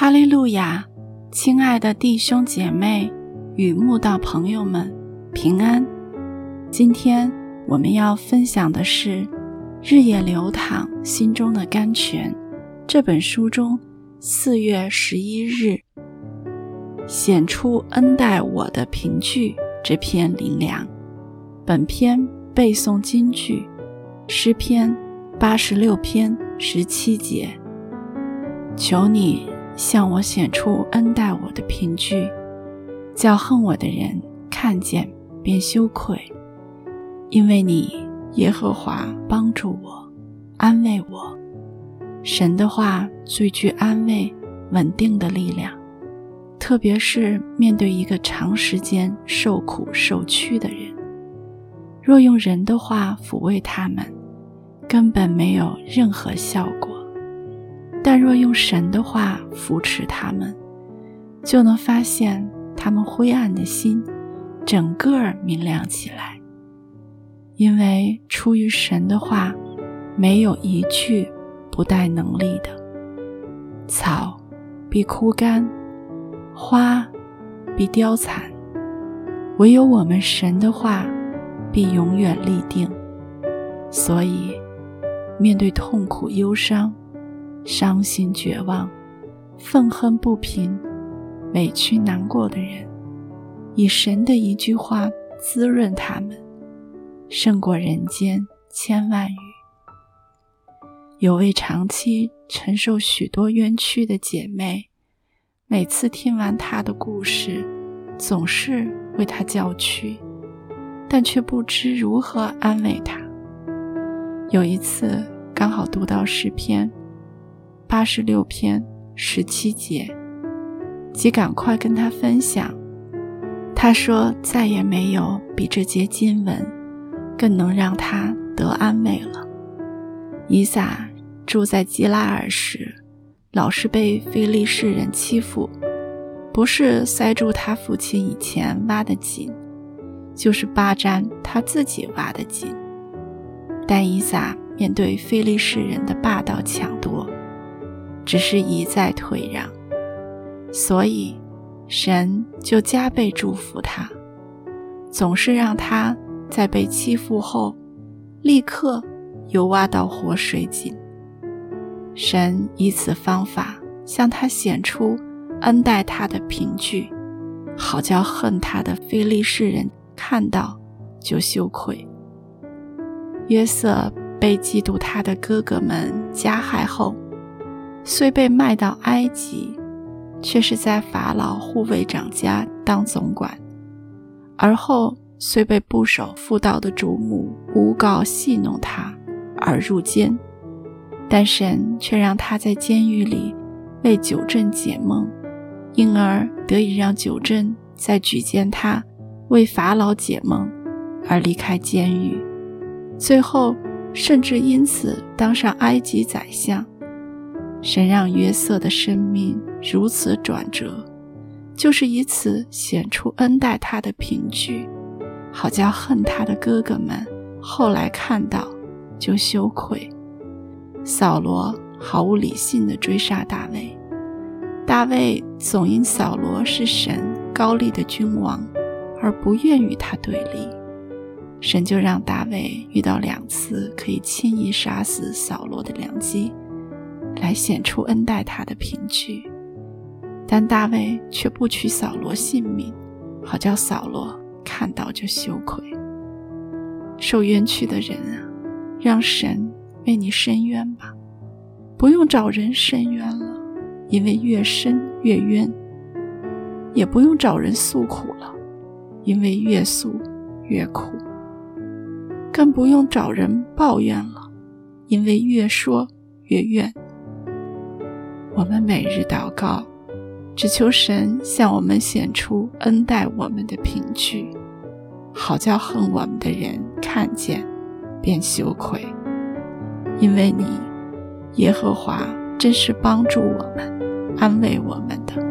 哈利路亚，亲爱的弟兄姐妹与慕道朋友们，平安。今天我们要分享的是《日夜流淌心中的甘泉》这本书中四月十一日显出恩待我的凭据这篇灵粮。本篇背诵金句：诗篇八十六篇十七节。求你。向我显出恩待我的凭据，叫恨我的人看见便羞愧，因为你耶和华帮助我，安慰我。神的话最具安慰、稳定的力量，特别是面对一个长时间受苦受屈的人，若用人的话抚慰他们，根本没有任何效果。但若用神的话扶持他们，就能发现他们灰暗的心整个明亮起来。因为出于神的话，没有一句不带能力的。草必枯干，花必凋残，唯有我们神的话必永远立定。所以，面对痛苦忧伤。伤心绝望、愤恨不平、委屈难过的人，以神的一句话滋润他们，胜过人间千万语。有位长期承受许多冤屈的姐妹，每次听完她的故事，总是为她叫屈，但却不知如何安慰她。有一次，刚好读到诗篇。八十六篇十七节，即赶快跟他分享。他说：“再也没有比这节经文更能让他得安慰了。”以撒住在基拉尔时，老是被非利士人欺负，不是塞住他父亲以前挖的井，就是霸占他自己挖的井。但以撒面对非利士人的霸道抢夺，只是一再退让，所以神就加倍祝福他，总是让他在被欺负后，立刻又挖到活水井。神以此方法向他显出恩待他的凭据，好叫恨他的非利士人看到就羞愧。约瑟被嫉妒他的哥哥们加害后。虽被卖到埃及，却是在法老护卫长家当总管；而后虽被部首妇道的主母诬告戏弄他而入监，但神却让他在监狱里为九正解梦，因而得以让九正在举荐他为法老解梦而离开监狱，最后甚至因此当上埃及宰相。神让约瑟的生命如此转折，就是以此显出恩待他的凭据，好叫恨他的哥哥们后来看到就羞愧。扫罗毫无理性的追杀大卫，大卫总因扫罗是神高丽的君王，而不愿与他对立，神就让大卫遇到两次可以轻易杀死扫罗的良机。来显出恩待他的凭据，但大卫却不取扫罗性命，好叫扫罗看到就羞愧。受冤屈的人啊，让神为你伸冤吧，不用找人伸冤了，因为越伸越冤；也不用找人诉苦了，因为越诉越苦；更不用找人抱怨了，因为越说越怨。我们每日祷告，只求神向我们显出恩待我们的凭据，好叫恨我们的人看见，便羞愧。因为你，耶和华真是帮助我们、安慰我们的。